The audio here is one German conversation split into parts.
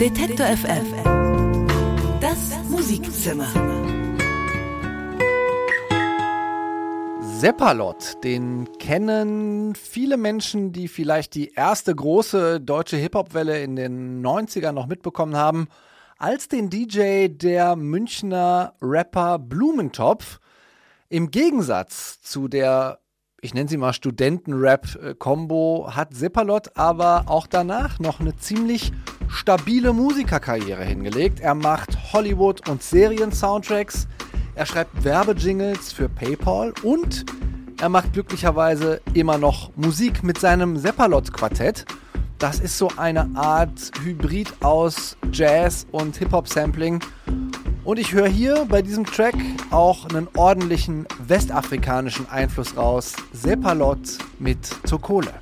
Detektor FM. Das Musikzimmer. Seppalot, den kennen viele Menschen, die vielleicht die erste große deutsche Hip-Hop-Welle in den 90ern noch mitbekommen haben, als den DJ der Münchner Rapper Blumentopf. Im Gegensatz zu der, ich nenne sie mal Studenten-Rap-Kombo, hat Seppalot aber auch danach noch eine ziemlich stabile Musikerkarriere hingelegt. Er macht Hollywood- und Serien-Soundtracks, er schreibt Werbejingles für PayPal und er macht glücklicherweise immer noch Musik mit seinem Seppalot-Quartett. Das ist so eine Art Hybrid aus Jazz und Hip-Hop-Sampling. Und ich höre hier bei diesem Track auch einen ordentlichen westafrikanischen Einfluss raus. Seppalot mit Zokole.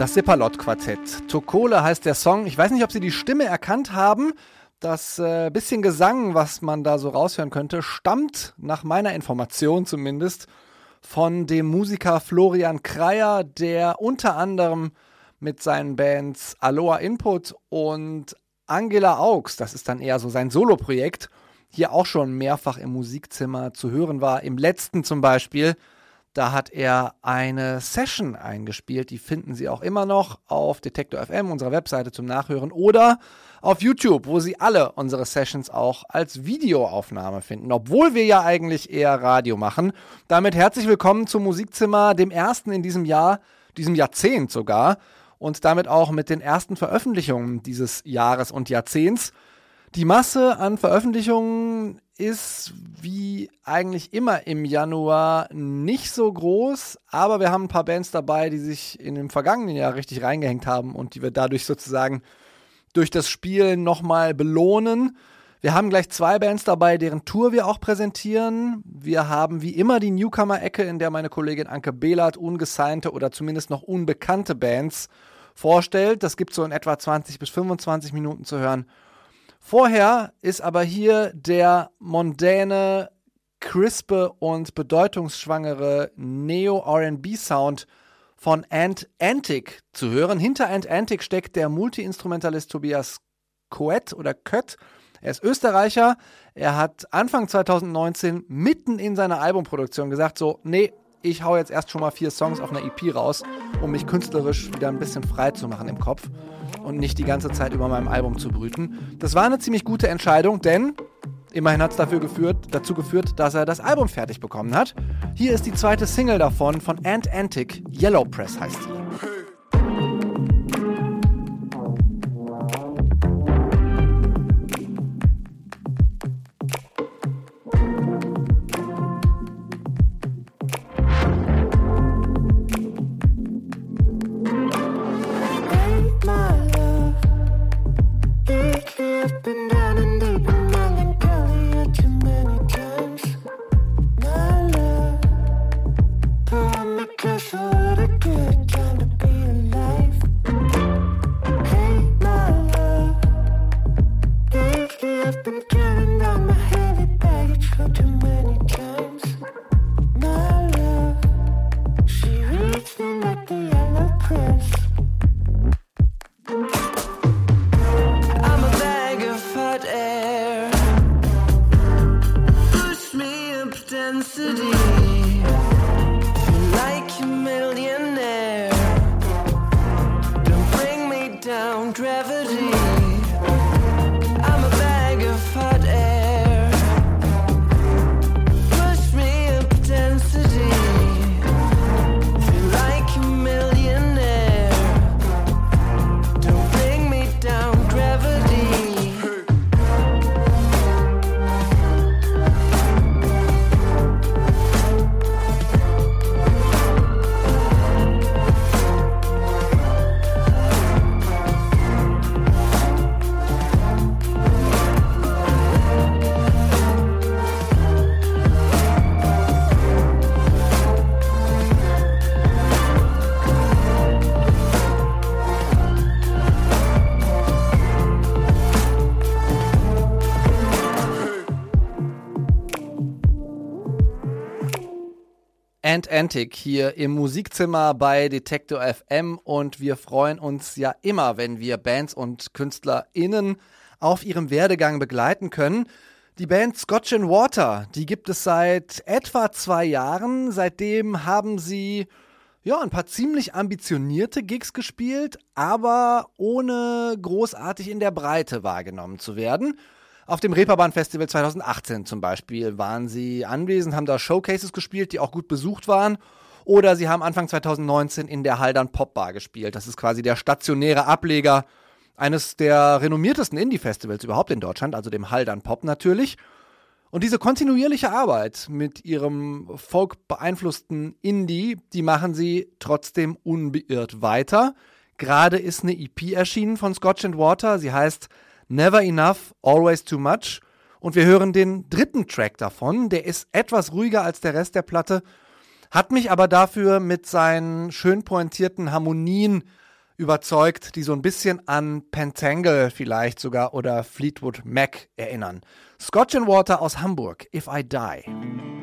Das Seppalot-Quartett. Tokole heißt der Song. Ich weiß nicht, ob Sie die Stimme erkannt haben. Das äh, bisschen Gesang, was man da so raushören könnte, stammt nach meiner Information zumindest von dem Musiker Florian Kreier, der unter anderem mit seinen Bands Aloha Input und Angela Augs, das ist dann eher so sein Soloprojekt, hier auch schon mehrfach im Musikzimmer zu hören war. Im letzten zum Beispiel da hat er eine Session eingespielt. Die finden Sie auch immer noch auf Detektor FM, unserer Webseite zum Nachhören oder auf YouTube, wo Sie alle unsere Sessions auch als Videoaufnahme finden, obwohl wir ja eigentlich eher Radio machen. Damit herzlich willkommen zum Musikzimmer, dem ersten in diesem Jahr, diesem Jahrzehnt sogar und damit auch mit den ersten Veröffentlichungen dieses Jahres und Jahrzehnts. Die Masse an Veröffentlichungen ist wie eigentlich immer im Januar nicht so groß, aber wir haben ein paar Bands dabei, die sich in dem vergangenen Jahr richtig reingehängt haben und die wir dadurch sozusagen durch das Spiel nochmal belohnen. Wir haben gleich zwei Bands dabei, deren Tour wir auch präsentieren. Wir haben wie immer die Newcomer-Ecke, in der meine Kollegin Anke Behlert ungesignte oder zumindest noch unbekannte Bands vorstellt. Das gibt so in etwa 20 bis 25 Minuten zu hören. Vorher ist aber hier der mondäne, crispe und bedeutungsschwangere Neo-RB-Sound von Ant Antic zu hören. Hinter Ant Antic steckt der Multi-Instrumentalist Tobias Coet oder Kött. Er ist Österreicher. Er hat Anfang 2019 mitten in seiner Albumproduktion gesagt: So, nee, ich hau jetzt erst schon mal vier Songs auf einer EP raus, um mich künstlerisch wieder ein bisschen frei zu machen im Kopf und nicht die ganze Zeit über meinem Album zu brüten. Das war eine ziemlich gute Entscheidung, denn immerhin hat es dafür geführt, dazu geführt, dass er das Album fertig bekommen hat. Hier ist die zweite Single davon von Ant Antic, Yellow Press heißt sie. And Antic hier im Musikzimmer bei Detektor FM und wir freuen uns ja immer, wenn wir Bands und KünstlerInnen auf ihrem Werdegang begleiten können. Die Band Scotch and Water, die gibt es seit etwa zwei Jahren. Seitdem haben sie ja ein paar ziemlich ambitionierte Gigs gespielt, aber ohne großartig in der Breite wahrgenommen zu werden. Auf dem Reeperbahn Festival 2018 zum Beispiel waren sie anwesend, haben da Showcases gespielt, die auch gut besucht waren. Oder sie haben Anfang 2019 in der Haldern Popbar gespielt. Das ist quasi der stationäre Ableger eines der renommiertesten Indie-Festivals überhaupt in Deutschland, also dem Haldern Pop natürlich. Und diese kontinuierliche Arbeit mit ihrem Folk beeinflussten Indie, die machen sie trotzdem unbeirrt weiter. Gerade ist eine EP erschienen von Scotch and Water. Sie heißt Never Enough, Always Too Much. Und wir hören den dritten Track davon. Der ist etwas ruhiger als der Rest der Platte, hat mich aber dafür mit seinen schön pointierten Harmonien überzeugt, die so ein bisschen an Pentangle vielleicht sogar oder Fleetwood Mac erinnern. Scotch and Water aus Hamburg, If I Die.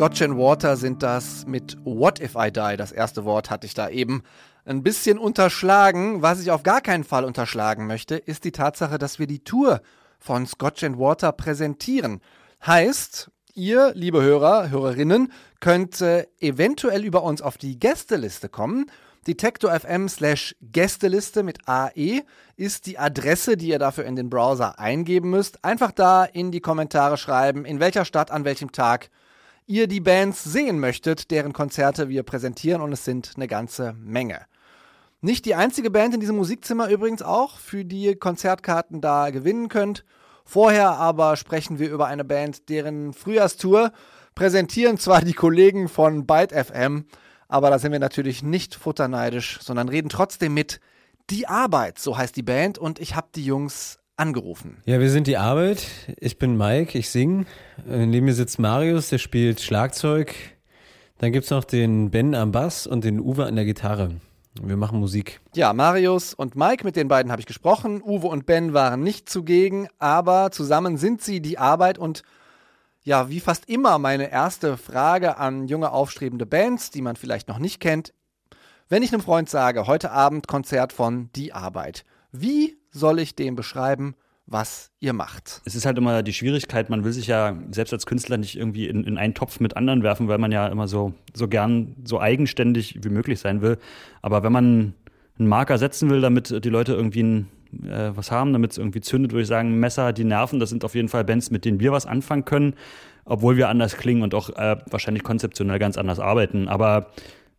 Scotch and Water sind das mit What If I Die. Das erste Wort hatte ich da eben ein bisschen unterschlagen. Was ich auf gar keinen Fall unterschlagen möchte, ist die Tatsache, dass wir die Tour von Scotch and Water präsentieren. Heißt, ihr, liebe Hörer, Hörerinnen, könnt äh, eventuell über uns auf die Gästeliste kommen. Detektor FM slash Gästeliste mit AE ist die Adresse, die ihr dafür in den Browser eingeben müsst. Einfach da in die Kommentare schreiben, in welcher Stadt, an welchem Tag ihr die Bands sehen möchtet, deren Konzerte wir präsentieren und es sind eine ganze Menge. Nicht die einzige Band in diesem Musikzimmer übrigens auch, für die ihr Konzertkarten da gewinnen könnt. Vorher aber sprechen wir über eine Band, deren Frühjahrstour präsentieren zwar die Kollegen von Byte FM, aber da sind wir natürlich nicht futterneidisch, sondern reden trotzdem mit Die Arbeit, so heißt die Band und ich habe die Jungs angerufen. Ja, wir sind die Arbeit. Ich bin Mike, ich singe. Neben mir sitzt Marius, der spielt Schlagzeug. Dann gibt's noch den Ben am Bass und den Uwe an der Gitarre. Wir machen Musik. Ja, Marius und Mike, mit den beiden habe ich gesprochen. Uwe und Ben waren nicht zugegen, aber zusammen sind sie die Arbeit und ja, wie fast immer meine erste Frage an junge aufstrebende Bands, die man vielleicht noch nicht kennt. Wenn ich einem Freund sage, heute Abend Konzert von Die Arbeit, wie soll ich dem beschreiben, was ihr macht? Es ist halt immer die Schwierigkeit, man will sich ja selbst als Künstler nicht irgendwie in, in einen Topf mit anderen werfen, weil man ja immer so, so gern so eigenständig wie möglich sein will. Aber wenn man einen Marker setzen will, damit die Leute irgendwie ein, äh, was haben, damit es irgendwie zündet, würde ich sagen, Messer, die Nerven, das sind auf jeden Fall Bands, mit denen wir was anfangen können, obwohl wir anders klingen und auch äh, wahrscheinlich konzeptionell ganz anders arbeiten. Aber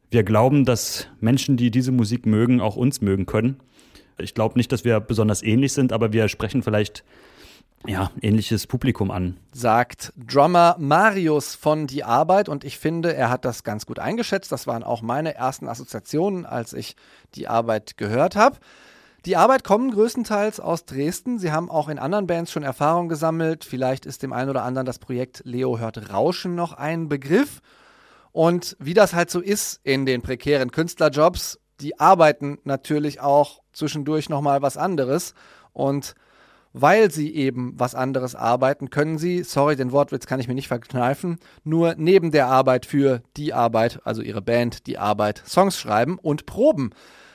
wir glauben, dass Menschen, die diese Musik mögen, auch uns mögen können. Ich glaube nicht, dass wir besonders ähnlich sind, aber wir sprechen vielleicht ja, ähnliches Publikum an. Sagt Drummer Marius von Die Arbeit und ich finde, er hat das ganz gut eingeschätzt. Das waren auch meine ersten Assoziationen, als ich Die Arbeit gehört habe. Die Arbeit kommen größtenteils aus Dresden. Sie haben auch in anderen Bands schon Erfahrung gesammelt. Vielleicht ist dem einen oder anderen das Projekt Leo hört Rauschen noch ein Begriff. Und wie das halt so ist in den prekären Künstlerjobs, die arbeiten natürlich auch zwischendurch nochmal was anderes. Und weil sie eben was anderes arbeiten, können sie, sorry, den Wortwitz kann ich mir nicht verkneifen, nur neben der Arbeit für die Arbeit, also ihre Band, die Arbeit, Songs schreiben und proben.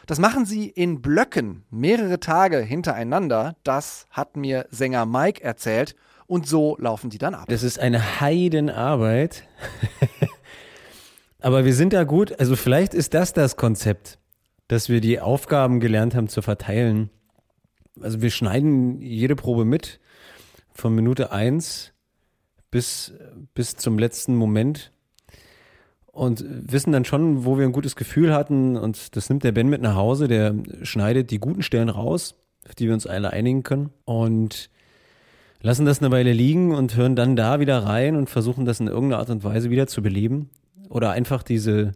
Das machen sie in Blöcken, mehrere Tage hintereinander. Das hat mir Sänger Mike erzählt. Und so laufen die dann ab. Das ist eine Heidenarbeit. Aber wir sind da gut. Also vielleicht ist das das Konzept, dass wir die Aufgaben gelernt haben zu verteilen. Also wir schneiden jede Probe mit, von Minute eins bis, bis zum letzten Moment und wissen dann schon, wo wir ein gutes Gefühl hatten. Und das nimmt der Ben mit nach Hause, der schneidet die guten Stellen raus, auf die wir uns alle einigen können. Und lassen das eine Weile liegen und hören dann da wieder rein und versuchen das in irgendeiner Art und Weise wieder zu beleben. Oder einfach diese,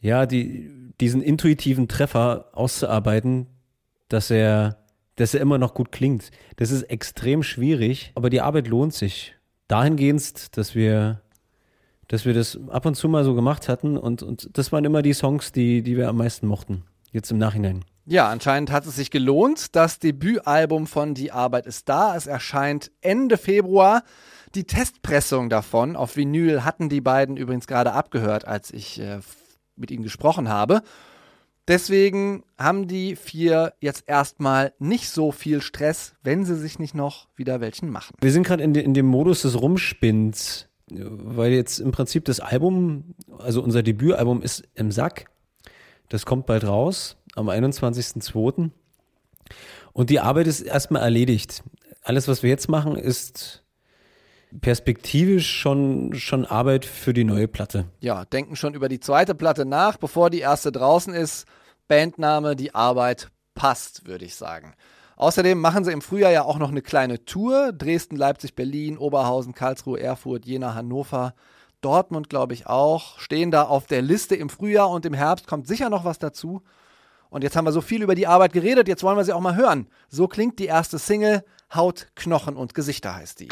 ja, die, diesen intuitiven Treffer auszuarbeiten, dass er, dass er immer noch gut klingt. Das ist extrem schwierig, aber die Arbeit lohnt sich. Dahingehend, dass wir, dass wir das ab und zu mal so gemacht hatten und, und das waren immer die Songs, die, die wir am meisten mochten. Jetzt im Nachhinein. Ja, anscheinend hat es sich gelohnt. Das Debütalbum von Die Arbeit ist da. Es erscheint Ende Februar. Die Testpressung davon auf Vinyl hatten die beiden übrigens gerade abgehört, als ich äh, mit ihnen gesprochen habe. Deswegen haben die vier jetzt erstmal nicht so viel Stress, wenn sie sich nicht noch wieder welchen machen. Wir sind gerade in, de, in dem Modus des Rumspinns, weil jetzt im Prinzip das Album, also unser Debütalbum ist im Sack. Das kommt bald raus, am 21.02. Und die Arbeit ist erstmal erledigt. Alles, was wir jetzt machen, ist perspektivisch schon, schon Arbeit für die neue Platte. Ja, denken schon über die zweite Platte nach, bevor die erste draußen ist. Bandname, die Arbeit passt, würde ich sagen. Außerdem machen sie im Frühjahr ja auch noch eine kleine Tour. Dresden, Leipzig, Berlin, Oberhausen, Karlsruhe, Erfurt, Jena, Hannover, Dortmund, glaube ich auch. Stehen da auf der Liste im Frühjahr und im Herbst kommt sicher noch was dazu. Und jetzt haben wir so viel über die Arbeit geredet, jetzt wollen wir sie auch mal hören. So klingt die erste Single. Haut, Knochen und Gesichter heißt die.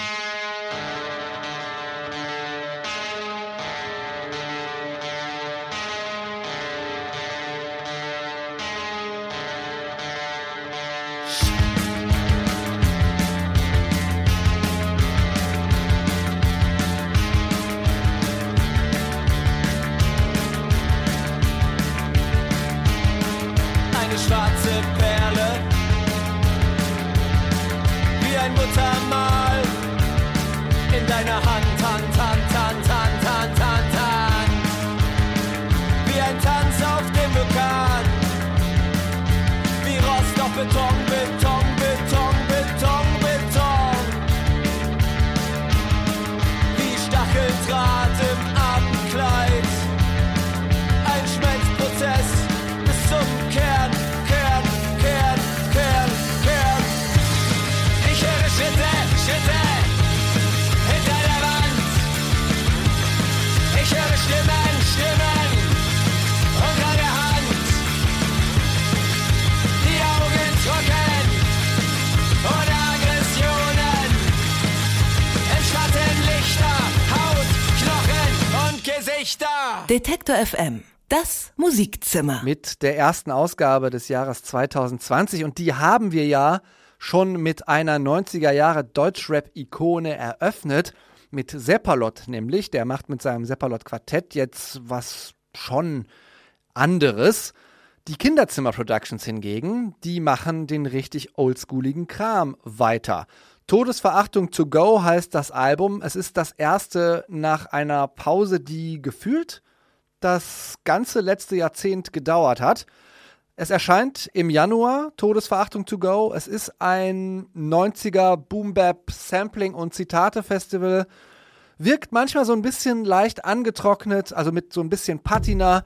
Detektor FM. Das Musikzimmer. mit der ersten Ausgabe des Jahres 2020 und die haben wir ja schon mit einer 90er Jahre Deutschrap-Ikone eröffnet, mit Seppalot nämlich, der macht mit seinem Seppalot-Quartett jetzt was schon anderes. Die Kinderzimmer Productions hingegen, die machen den richtig oldschooligen Kram weiter. Todesverachtung to go heißt das Album. Es ist das erste nach einer Pause, die gefühlt das ganze letzte Jahrzehnt gedauert hat. Es erscheint im Januar, Todesverachtung to go. Es ist ein 90er Boom-Bap Sampling und Zitate Festival. Wirkt manchmal so ein bisschen leicht angetrocknet, also mit so ein bisschen Patina,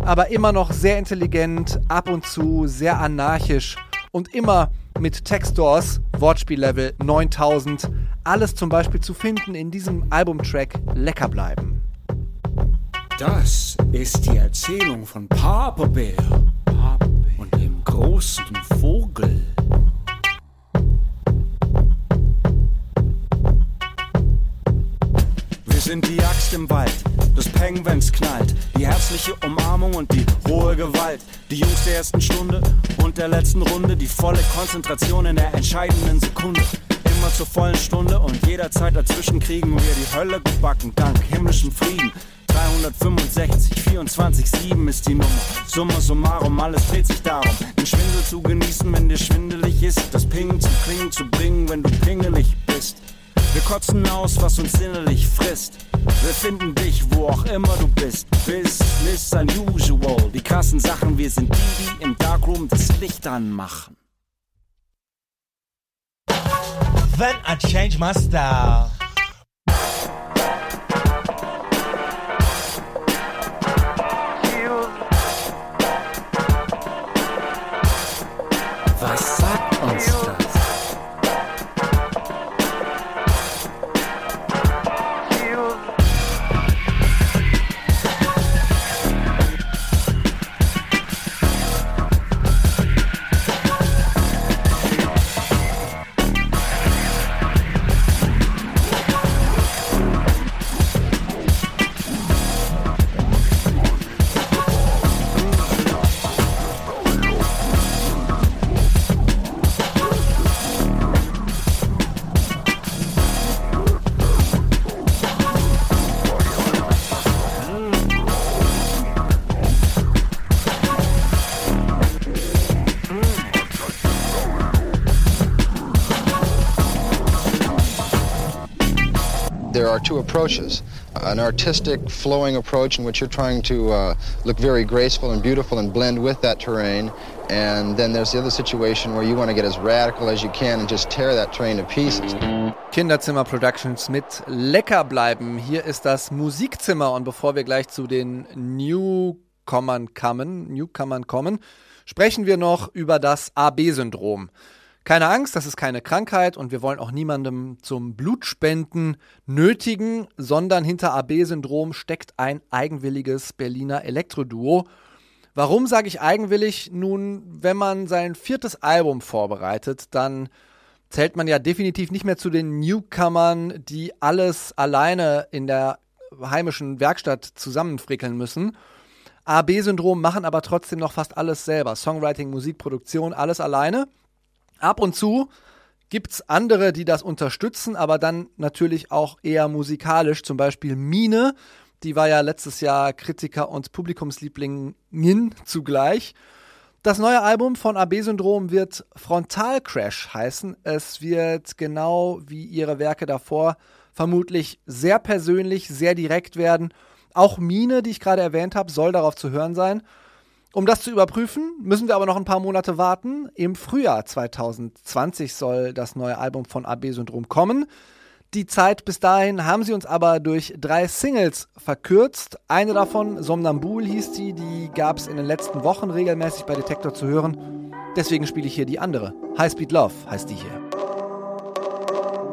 aber immer noch sehr intelligent, ab und zu sehr anarchisch und immer mit Textors, Wortspiellevel 9000. Alles zum Beispiel zu finden in diesem Albumtrack Lecker bleiben. Das ist die Erzählung von Papa Bär und dem großen Vogel. Sind die Axt im Wald, das Peng, wenn's knallt, die herzliche Umarmung und die hohe Gewalt. Die Jungs der ersten Stunde und der letzten Runde, die volle Konzentration in der entscheidenden Sekunde. Immer zur vollen Stunde und jederzeit dazwischen kriegen wir die Hölle gebacken, dank himmlischem Frieden. 365, 24, 7 ist die Nummer. Summa summarum, alles dreht sich darum, den Schwindel zu genießen, wenn dir schwindelig ist. Das Ping zum Klingen zu bringen, wenn du pingelig. Wir kotzen aus, was uns innerlich frisst. Wir finden dich, wo auch immer du bist. Business unusual. Die krassen Sachen, wir sind die, die im Darkroom das Licht anmachen. Then I change my style. Approaches an artistic flowing approach in which you're trying to uh, look very graceful and beautiful and blend with that terrain and then there's the other situation where you want to get as radical as you can and just tear that terrain to pieces Kinderzimmer Productions mit Lecker bleiben. Hier ist das Musikzimmer und bevor wir gleich zu den Newcomern kommen, Newcomern kommen, sprechen wir noch über das AB-Syndrom. Keine Angst, das ist keine Krankheit und wir wollen auch niemandem zum Blutspenden nötigen, sondern hinter AB-Syndrom steckt ein eigenwilliges Berliner Elektroduo. Warum sage ich eigenwillig? Nun, wenn man sein viertes Album vorbereitet, dann zählt man ja definitiv nicht mehr zu den Newcomern, die alles alleine in der heimischen Werkstatt zusammenfrickeln müssen. AB-Syndrom machen aber trotzdem noch fast alles selber. Songwriting, Musikproduktion, alles alleine. Ab und zu gibt's andere, die das unterstützen, aber dann natürlich auch eher musikalisch. Zum Beispiel Mine, die war ja letztes Jahr Kritiker und Publikumsliebling zugleich. Das neue Album von AB-Syndrom wird Frontal Crash heißen. Es wird genau wie ihre Werke davor vermutlich sehr persönlich, sehr direkt werden. Auch Mine, die ich gerade erwähnt habe, soll darauf zu hören sein. Um das zu überprüfen, müssen wir aber noch ein paar Monate warten. Im Frühjahr 2020 soll das neue Album von AB-Syndrom kommen. Die Zeit bis dahin haben sie uns aber durch drei Singles verkürzt. Eine davon, Somnambul hieß die, die gab es in den letzten Wochen regelmäßig bei Detektor zu hören. Deswegen spiele ich hier die andere. High Speed Love heißt die hier.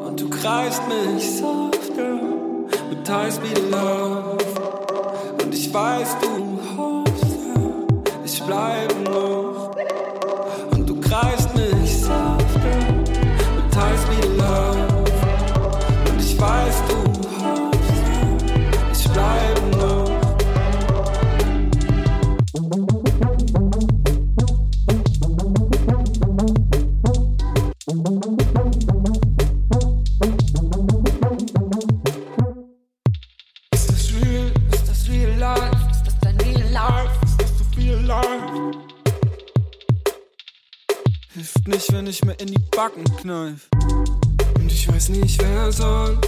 Und du greifst mich soft, girl, mit High Speed Love. Und ich weiß, du Kneif. Und ich weiß nicht, wer sonst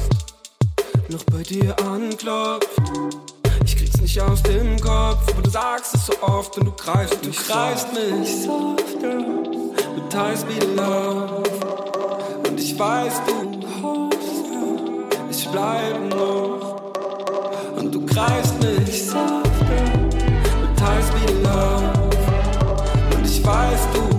noch bei dir anklopft. Ich krieg's nicht aus dem Kopf, aber du sagst es so oft und du greifst und du greifst mich softer mit High Speed Love. Und ich weiß, du hoffst, ich bleib noch. Und du greifst mich softer mit High Speed Love. Und ich weiß, du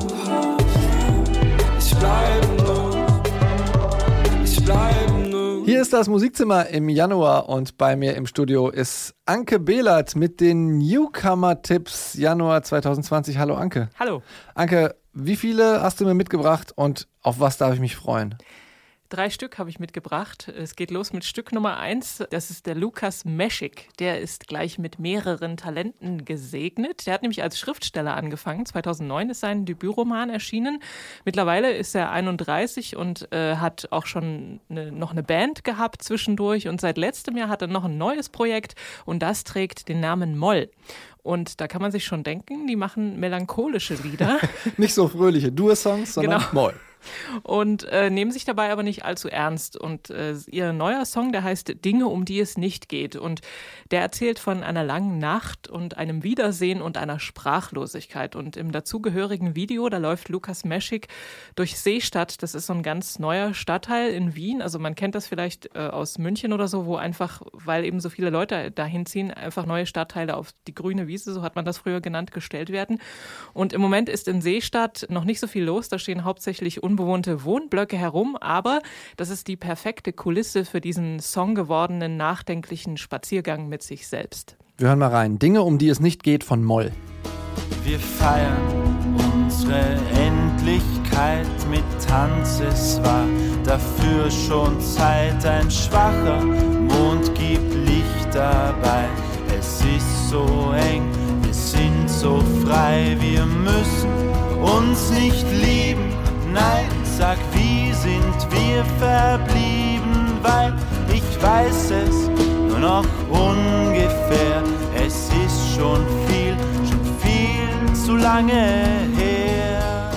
das Musikzimmer im Januar und bei mir im Studio ist Anke Behlert mit den Newcomer-Tipps Januar 2020. Hallo Anke. Hallo. Anke, wie viele hast du mir mitgebracht und auf was darf ich mich freuen? Drei Stück habe ich mitgebracht. Es geht los mit Stück Nummer eins. Das ist der Lukas Meschik. Der ist gleich mit mehreren Talenten gesegnet. Der hat nämlich als Schriftsteller angefangen. 2009 ist sein Debütroman erschienen. Mittlerweile ist er 31 und äh, hat auch schon eine, noch eine Band gehabt zwischendurch. Und seit letztem Jahr hat er noch ein neues Projekt und das trägt den Namen Moll. Und da kann man sich schon denken, die machen melancholische Lieder. Nicht so fröhliche Dur-Songs, sondern Genau. Moll. Und äh, nehmen sich dabei aber nicht allzu ernst. Und äh, ihr neuer Song, der heißt Dinge, um die es nicht geht. Und der erzählt von einer langen Nacht und einem Wiedersehen und einer Sprachlosigkeit. Und im dazugehörigen Video, da läuft Lukas Meschik durch Seestadt. Das ist so ein ganz neuer Stadtteil in Wien. Also man kennt das vielleicht äh, aus München oder so, wo einfach, weil eben so viele Leute dahin ziehen, einfach neue Stadtteile auf die grüne Wiese, so hat man das früher genannt, gestellt werden. Und im Moment ist in Seestadt noch nicht so viel los. Da stehen hauptsächlich unbewohnte Wohnblöcke herum, aber das ist die perfekte Kulisse für diesen Song gewordenen, nachdenklichen Spaziergang mit sich selbst. Wir hören mal rein. Dinge, um die es nicht geht von Moll. Wir feiern unsere Endlichkeit mit Tanz. Es war dafür schon Zeit. Ein schwacher Mond gibt Licht dabei. Es ist so eng, wir sind so frei. Wir müssen uns nicht lieben. Nein, sag, wie sind wir verblieben? Weil ich weiß es nur noch ungefähr. Es ist schon viel, schon viel zu lange her.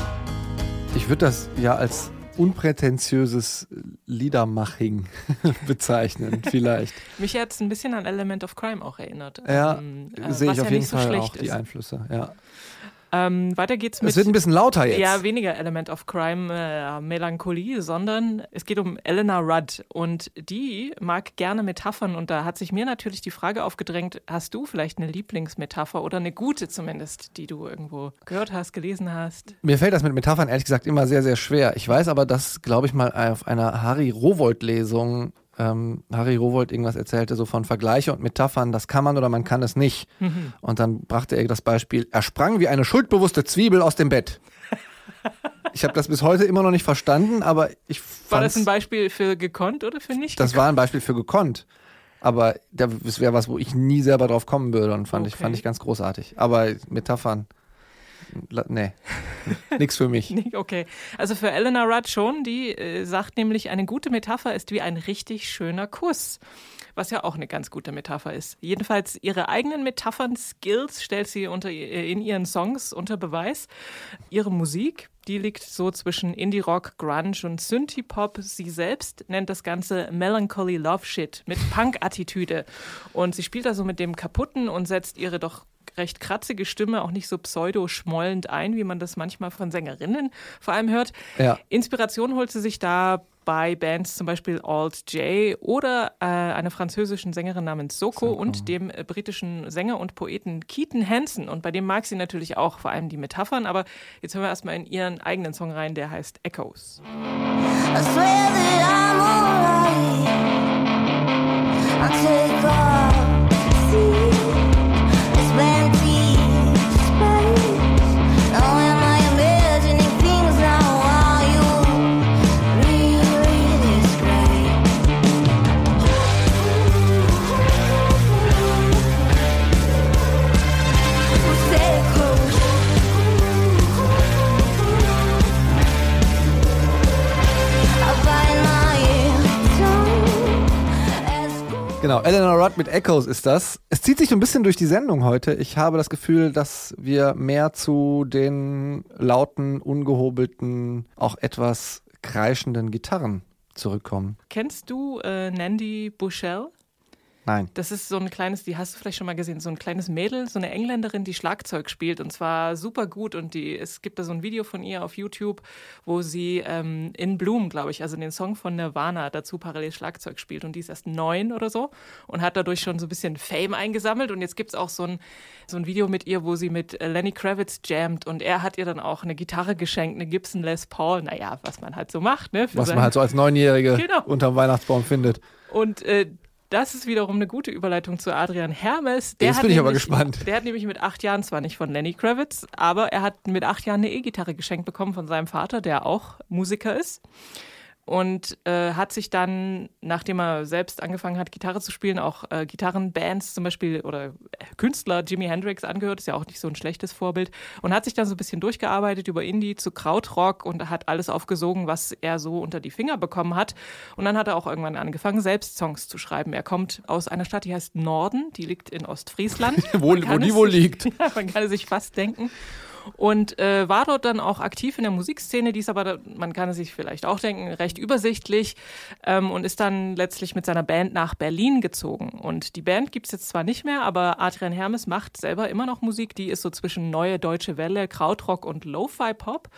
Ich würde das ja als unprätentiöses Liedermaching bezeichnen, vielleicht. Mich hat es ein bisschen an Element of Crime auch erinnert. Ja, Ähm, äh, sehe ich auf ja jeden so Fall schlecht auch die ist. Einflüsse. Ja. Ähm, weiter geht's mit. Es wird ein bisschen lauter jetzt. Ja, weniger Element of Crime, äh, Melancholie, sondern es geht um Eleanor Rudd und die mag gerne Metaphern und da hat sich mir natürlich die Frage aufgedrängt, hast du vielleicht eine Lieblingsmetapher oder eine gute zumindest, die du irgendwo gehört hast, gelesen hast? Mir fällt das mit Metaphern ehrlich gesagt immer sehr, sehr schwer. Ich weiß aber, dass, glaube ich, mal auf einer Harry Rowold-Lesung ähm, Harry Rowold irgendwas erzählte, so von Vergleiche und Metaphern, das kann man oder man kann es nicht. Mhm. Und dann brachte er das Beispiel, er sprang wie eine schuldbewusste Zwiebel aus dem Bett. Ich habe das bis heute immer noch nicht verstanden, aber ich War fand das ein Beispiel für gekonnt oder für nicht? das war ein Beispiel für gekonnt. Aber das wäre was, wo ich nie selber drauf kommen würde und fand, ich, Okay. fand ich ganz großartig. Aber Metaphern, nee, nix für mich. Okay, also für Eleanor Rudd schon, die äh, sagt nämlich, eine gute Metapher ist wie ein richtig schöner Kuss. Was ja auch eine ganz gute Metapher ist. Jedenfalls ihre eigenen Metaphern-Skills stellt sie unter, in ihren Songs unter Beweis. Ihre Musik, die liegt so zwischen Indie-Rock, Grunge und Synthie-Pop. Sie selbst nennt das Ganze Melancholy Love Shit mit Punk-Attitüde. Und sie spielt also mit dem Kaputten und setzt ihre doch recht kratzige Stimme auch nicht so pseudo-schmollend ein, wie man das manchmal von Sängerinnen vor allem hört. Ja. Inspiration holt sie sich da bei Bands zum Beispiel Alt J oder äh, einer französischen Sängerin namens Soko, und dem äh, britischen Sänger und Poeten Keaton Hansen. Und bei dem mag sie natürlich auch vor allem die Metaphern, aber jetzt hören wir erstmal in ihren eigenen Song rein, der heißt Echoes. I swear that I'm alright. Genau, Eleanor Rudd mit Echoes ist das. Es zieht sich so ein bisschen durch die Sendung heute. Ich habe das Gefühl, dass wir mehr zu den lauten, ungehobelten, auch etwas kreischenden Gitarren zurückkommen. Kennst du äh, Nandy Bushell? Nein. Das ist so ein kleines, die hast du vielleicht schon mal gesehen, so ein kleines Mädel, so eine Engländerin, die Schlagzeug spielt und zwar super gut. Und die, es gibt da so ein Video von ihr auf YouTube, wo sie ähm, In Bloom, glaube ich, also den Song von Nirvana dazu parallel Schlagzeug spielt. Und die ist erst neun oder so und hat dadurch schon so ein bisschen Fame eingesammelt. Und jetzt gibt es auch so ein, so ein Video mit ihr, wo sie mit Lenny Kravitz jammt und er hat ihr dann auch eine Gitarre geschenkt, eine Gibson Les Paul. Naja, was man halt so macht, ne? Was man halt so als Neunjährige Genau. unterm Weihnachtsbaum findet. Und äh, das ist wiederum eine gute Überleitung zu Adrian Hermes. Der Jetzt bin ich aber gespannt. Der hat nämlich mit acht Jahren, zwar nicht von Lenny Kravitz, aber er hat mit acht Jahren eine E-Gitarre geschenkt bekommen von seinem Vater, der auch Musiker ist. Und äh, hat sich dann, nachdem er selbst angefangen hat, Gitarre zu spielen, auch äh, Gitarrenbands zum Beispiel oder Künstler Jimi Hendrix angehört, ist ja auch nicht so ein schlechtes Vorbild. Und hat sich dann so ein bisschen durchgearbeitet über Indie zu Krautrock und hat alles aufgesogen, was er so unter die Finger bekommen hat. Und dann hat er auch irgendwann angefangen, selbst Songs zu schreiben. Er kommt aus einer Stadt, die heißt Norden, die liegt in Ostfriesland. Wo- wo die wohl liegt. Ja, man kann es sich fast denken. Und äh, war dort dann auch aktiv in der Musikszene, die ist aber, man kann es sich vielleicht auch denken, recht übersichtlich ähm, und ist dann letztlich mit seiner Band nach Berlin gezogen. Und die Band gibt es jetzt zwar nicht mehr, aber Adrian Hermes macht selber immer noch Musik, die ist so zwischen Neue Deutsche Welle, Krautrock und Lo-Fi-Pop.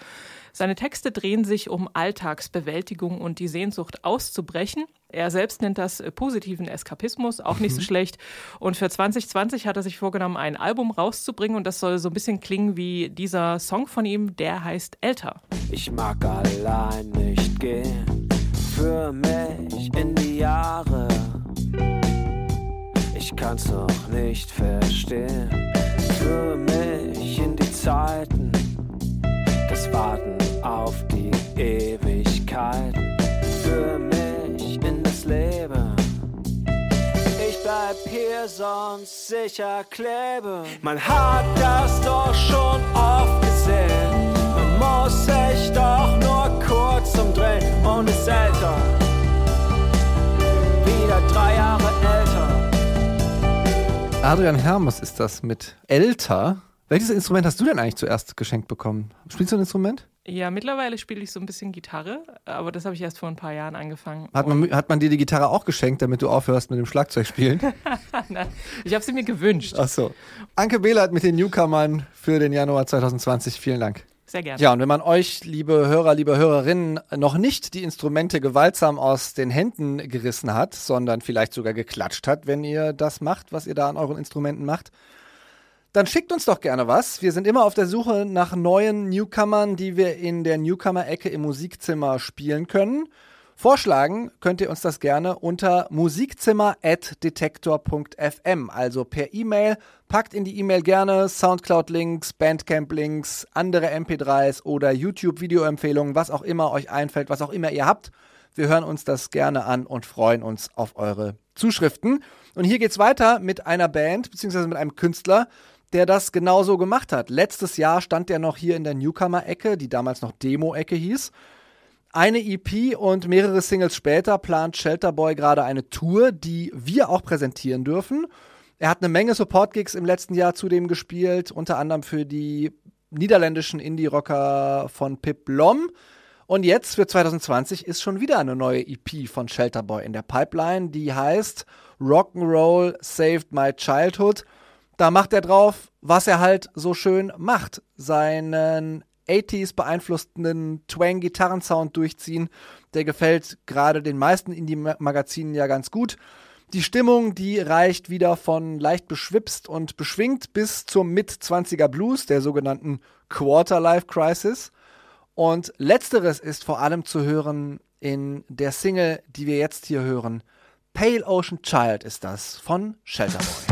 Seine Texte drehen sich um Alltagsbewältigung und die Sehnsucht auszubrechen. Er selbst nennt das äh, positiven Eskapismus, auch nicht so schlecht. Und für 2020 hat er sich vorgenommen, ein Album rauszubringen und das soll so ein bisschen klingen wie dieser Song von ihm, der heißt Älter. Ich mag allein nicht gehen, für mich in die Jahre. Ich kann's noch nicht verstehen, für mich in die Zeiten, Warten auf die Ewigkeit, für mich in das Leben. Ich bleib hier, sonst sicher kleben. Man hat das doch schon oft gesehen. Man muss sich doch nur kurz umdrehen und ist älter. Wieder drei Jahre älter. Adrian Hermes ist das mit Älter. Welches Instrument hast du denn eigentlich zuerst geschenkt bekommen? Spielst du ein Instrument? Ja, mittlerweile spiele ich so ein bisschen Gitarre, aber das habe ich erst vor ein paar Jahren angefangen. Hat man, hat man dir die Gitarre auch geschenkt, damit du aufhörst mit dem Schlagzeugspielen? Nein, ich habe sie mir gewünscht. Ach so. Anke Behlert mit den Newcomern für den Januar 2020. Vielen Dank. Sehr gerne. Ja, und wenn man euch, liebe Hörer, liebe Hörerinnen, noch nicht die Instrumente gewaltsam aus den Händen gerissen hat, sondern vielleicht sogar geklatscht hat, wenn ihr das macht, was ihr da an euren Instrumenten macht, dann schickt uns doch gerne was. Wir sind immer auf der Suche nach neuen Newcomern, die wir in der Newcomer-Ecke im Musikzimmer spielen können. Vorschlagen könnt ihr uns das gerne unter musikzimmer.detektor.fm, also per E-Mail. Packt in die E-Mail gerne Soundcloud-Links, Bandcamp-Links, andere MP3s oder YouTube-Videoempfehlungen, was auch immer euch einfällt, was auch immer ihr habt. Wir hören uns das gerne an und freuen uns auf eure Zuschriften. Und hier geht's weiter mit einer Band, beziehungsweise mit einem Künstler, der das genauso gemacht hat. Letztes Jahr stand er noch hier in der Newcomer-Ecke, die damals noch Demo-Ecke hieß. Eine EP und mehrere Singles später plant Shelterboy gerade eine Tour, die wir auch präsentieren dürfen. Er hat eine Menge Support-Gigs im letzten Jahr zudem gespielt, unter anderem für die niederländischen Indie-Rocker von Pip Lom. Und jetzt für 2020 ist schon wieder eine neue EP von Shelterboy in der Pipeline, die heißt Rock'n'Roll Saved My Childhood. Da macht er drauf, was er halt so schön macht. Seinen 80s beeinflussten Twang-Gitarrensound durchziehen. Der gefällt gerade den meisten Indie-Magazinen ja ganz gut. Die Stimmung, die reicht wieder von leicht beschwipst und beschwingt bis zum Mit-20er Blues, der sogenannten Quarter-Life-Crisis. Und letzteres ist vor allem zu hören in der Single, die wir jetzt hier hören. Pale Ocean Child ist das von Shelterboy.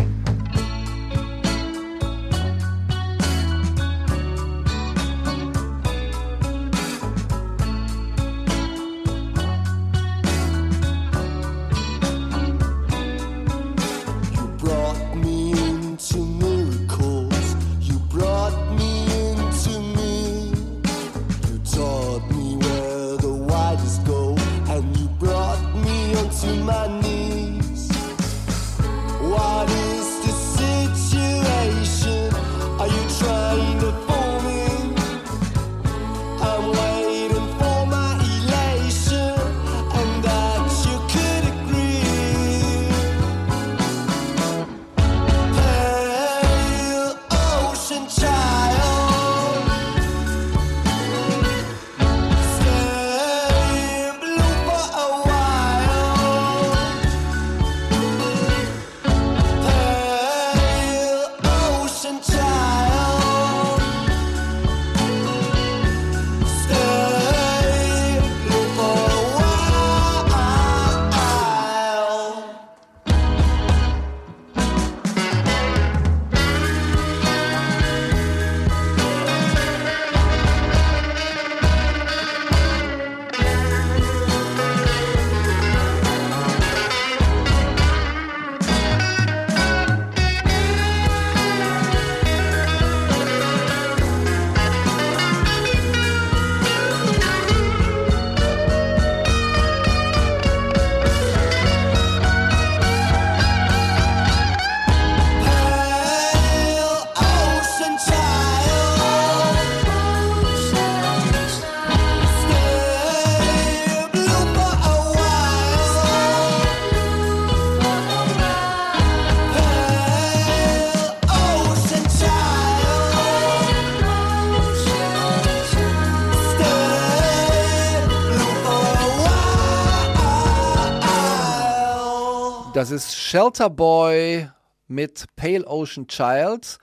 Das ist Shelter Boy mit Pale Ocean Child.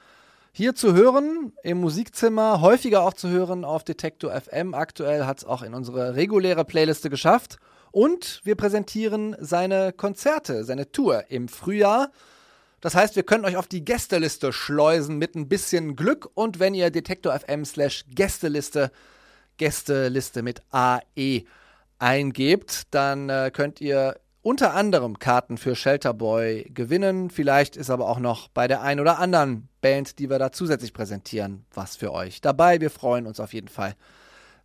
Hier zu hören im Musikzimmer, häufiger auch zu hören auf Detektor FM. Aktuell hat es auch in unsere reguläre Playliste geschafft. Und wir präsentieren seine Konzerte, seine Tour im Frühjahr. Das heißt, wir können euch auf die Gästeliste schleusen mit ein bisschen Glück. Und wenn ihr Detektor FM slash Gästeliste, Gästeliste mit AE eingebt, dann äh, könnt ihr unter anderem Karten für Shelterboy gewinnen. Vielleicht ist aber auch noch bei der ein oder anderen Band, die wir da zusätzlich präsentieren, was für euch dabei. Wir freuen uns auf jeden Fall,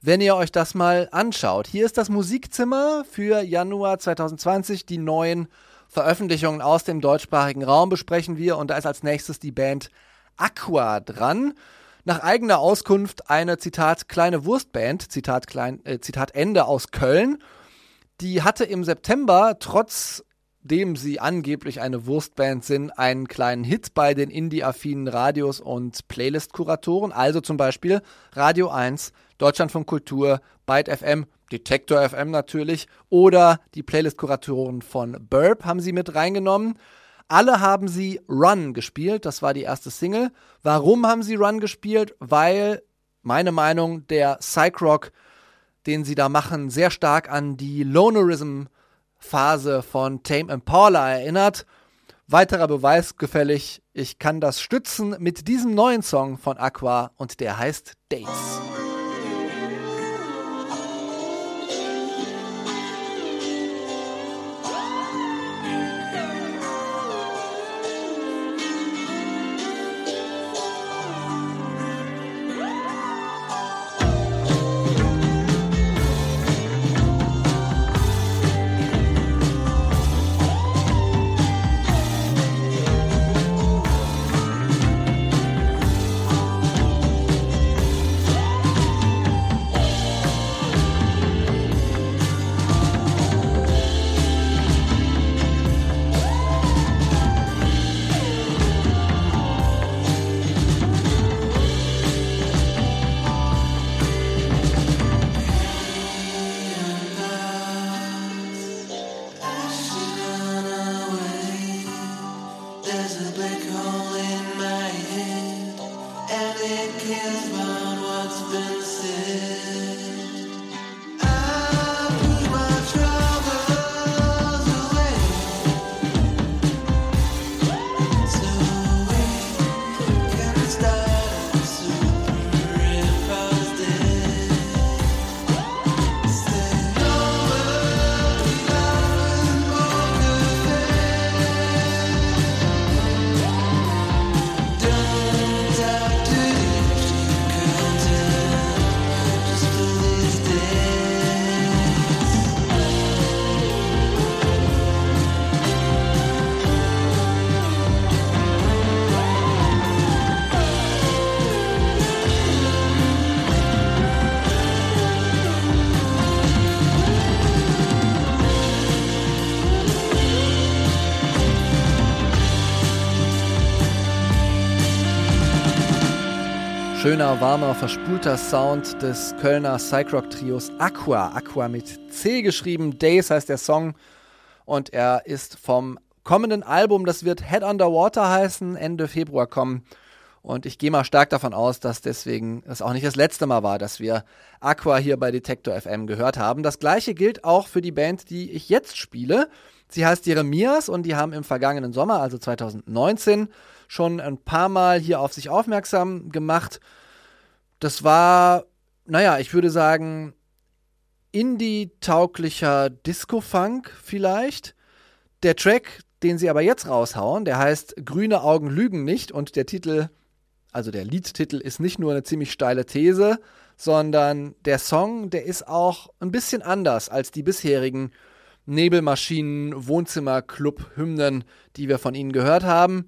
wenn ihr euch das mal anschaut. Hier ist das Musikzimmer für Januar 2020. Die neuen Veröffentlichungen aus dem deutschsprachigen Raum besprechen wir und da ist als nächstes die Band Aqua dran. Nach eigener Auskunft eine Zitat kleine Wurstband, Zitat, klein, äh, Zitat Ende aus Köln die hatte im September, trotzdem sie angeblich eine Wurstband sind, einen kleinen Hit bei den indie-affinen Radios und Playlist-Kuratoren, also zum Beispiel Radio 1, Deutschlandfunk Kultur, Byte FM, Detektor FM natürlich oder die Playlist-Kuratoren von Burp haben sie mit reingenommen. Alle haben sie Run gespielt, das war die erste Single. Warum haben sie Run gespielt? Weil, meine Meinung, der Psych Rock den sie da machen, sehr stark an die Lonerism-Phase von Tame Impala erinnert. Weiterer Beweis gefällig, ich kann das stützen mit diesem neuen Song von Aqua und der heißt Days. Schöner, warmer, verspulter Sound des Kölner Psychrock-Trios Aqua. Aqua mit C geschrieben. Days heißt der Song. Und er ist vom kommenden Album, das wird Head Underwater heißen, Ende Februar kommen. Und ich gehe mal stark davon aus, dass deswegen es auch nicht das letzte Mal war, dass wir Aqua hier bei Detector FM gehört haben. Das gleiche gilt auch für die Band, die ich jetzt spiele. Sie heißt Jeremias und die haben im vergangenen Sommer, also 2019, schon ein paar Mal hier auf sich aufmerksam gemacht. Das war, naja, ich würde sagen, indie-tauglicher Disco-Funk vielleicht. Der Track, den sie aber jetzt raushauen, der heißt Grüne Augen lügen nicht und der Titel, also der Liedtitel ist nicht nur eine ziemlich steile These, sondern der Song, der ist auch ein bisschen anders als die bisherigen Nebelmaschinen, Wohnzimmerclub-Hymnen, die wir von ihnen gehört haben.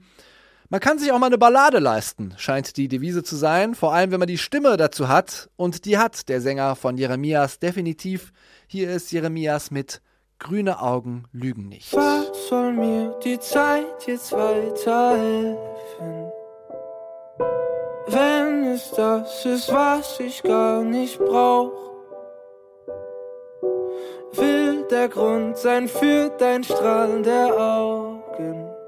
Man kann sich auch mal eine Ballade leisten, scheint die Devise zu sein, vor allem wenn man die Stimme dazu hat. Und die hat der Sänger von Jeremias definitiv. Hier ist Jeremias mit Grüne Augen lügen nicht. Was soll mir die Zeit jetzt weiterhelfen? Wenn es das ist, was ich gar nicht brauch, will der Grund sein für dein Strahlen der Augen.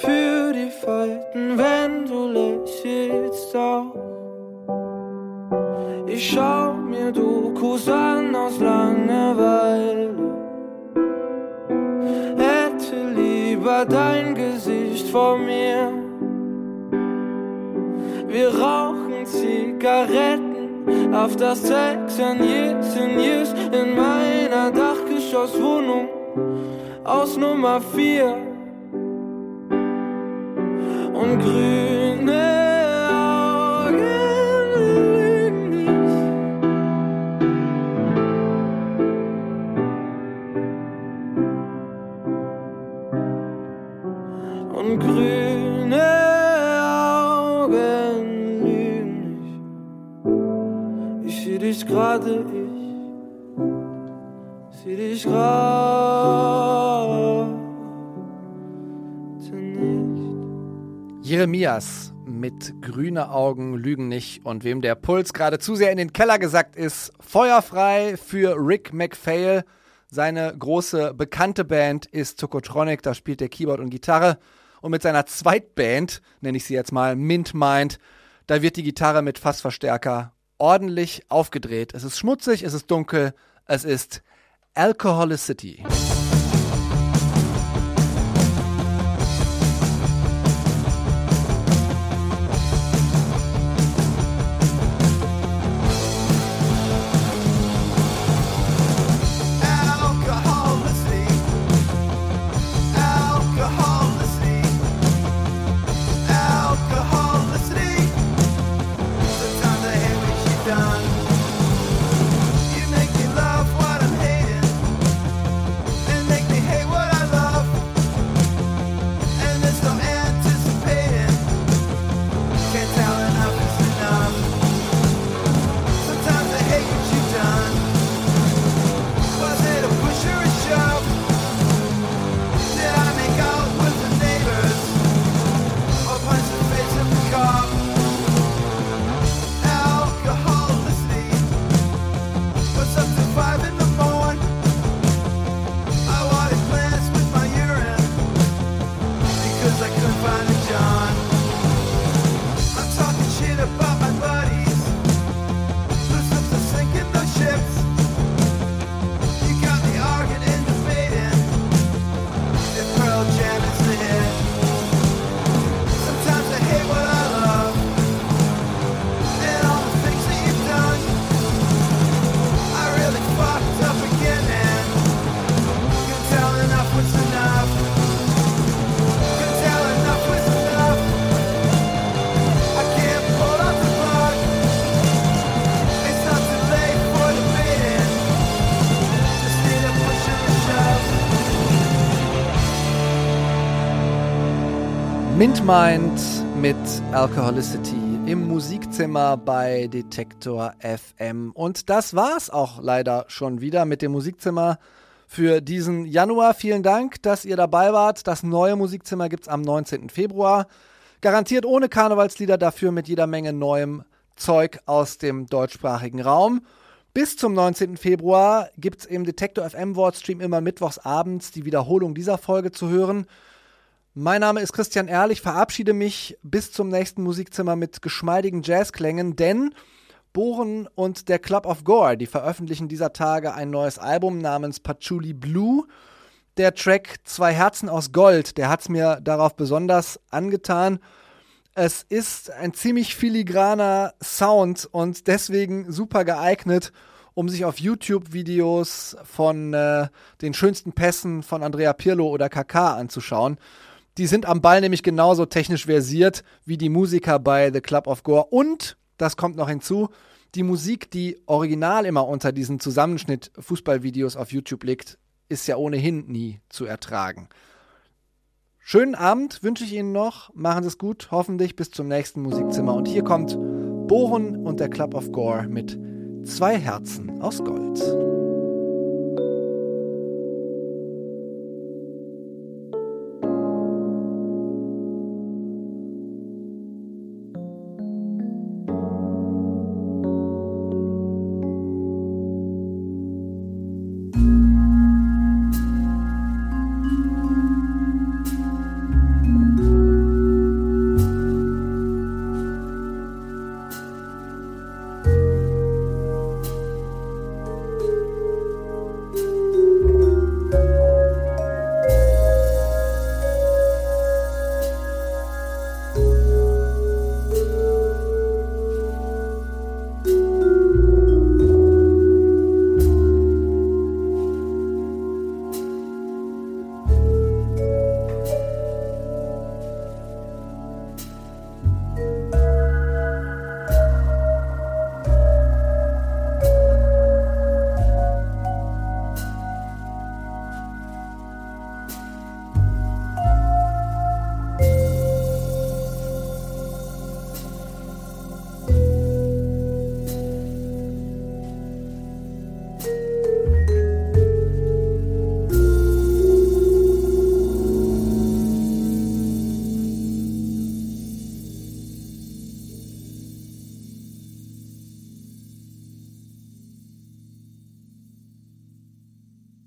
Für die Falten, wenn du lächelst auch. Ich schau mir Dokus an aus Langeweile. Hätte lieber dein Gesicht vor mir. Wir rauchen Zigaretten auf das Sex and Years and Years in meiner Dachgeschosswohnung aus Nummer 4 und grüne Augen lügen nicht. Und grüne Augen lügen nicht. Ich seh dich gerade, ich seh dich gerade Jeremias mit grüne Augen lügen nicht und wem der Puls gerade zu sehr in den Keller gesackt ist, feuerfrei für Rick McPhail. Seine große bekannte Band ist Tokotronic, da spielt er Keyboard und Gitarre. Und mit seiner Zweitband, nenne ich sie jetzt mal Mint Mind, da wird die Gitarre mit Fassverstärker ordentlich aufgedreht. Es ist schmutzig, es ist dunkel, es ist Alcoholicity. Mint Mind mit Alcoholicity im Musikzimmer bei Detektor FM. Und das war's auch leider schon wieder mit dem Musikzimmer für diesen Januar. Vielen Dank, dass ihr dabei wart. Das neue Musikzimmer gibt's am 19. Februar. Garantiert ohne Karnevalslieder, dafür mit jeder Menge neuem Zeug aus dem deutschsprachigen Raum. Bis zum 19. Februar gibt's im Detektor FM Wortstream immer mittwochs abends die Wiederholung dieser Folge zu hören. Mein Name ist Christian Ehrlich, verabschiede mich bis zum nächsten Musikzimmer mit geschmeidigen Jazzklängen, denn Bohren und der Club of Gore, die veröffentlichen dieser Tage ein neues Album namens Patchouli Blue. Der Track Zwei Herzen aus Gold, der hat es mir darauf besonders angetan. Es ist ein ziemlich filigraner Sound und deswegen super geeignet, um sich auf YouTube-Videos von äh, den schönsten Pässen von Andrea Pirlo oder Kaká anzuschauen. Die sind am Ball nämlich genauso technisch versiert wie die Musiker bei The Club of Gore. Und, das kommt noch hinzu, die Musik, die original immer unter diesen Zusammenschnitt Fußballvideos auf YouTube liegt, ist ja ohnehin nie zu ertragen. Schönen Abend wünsche ich Ihnen noch. Machen Sie es gut. Hoffentlich bis zum nächsten Musikzimmer. Und hier kommt Bohren und der Club of Gore mit zwei Herzen aus Gold.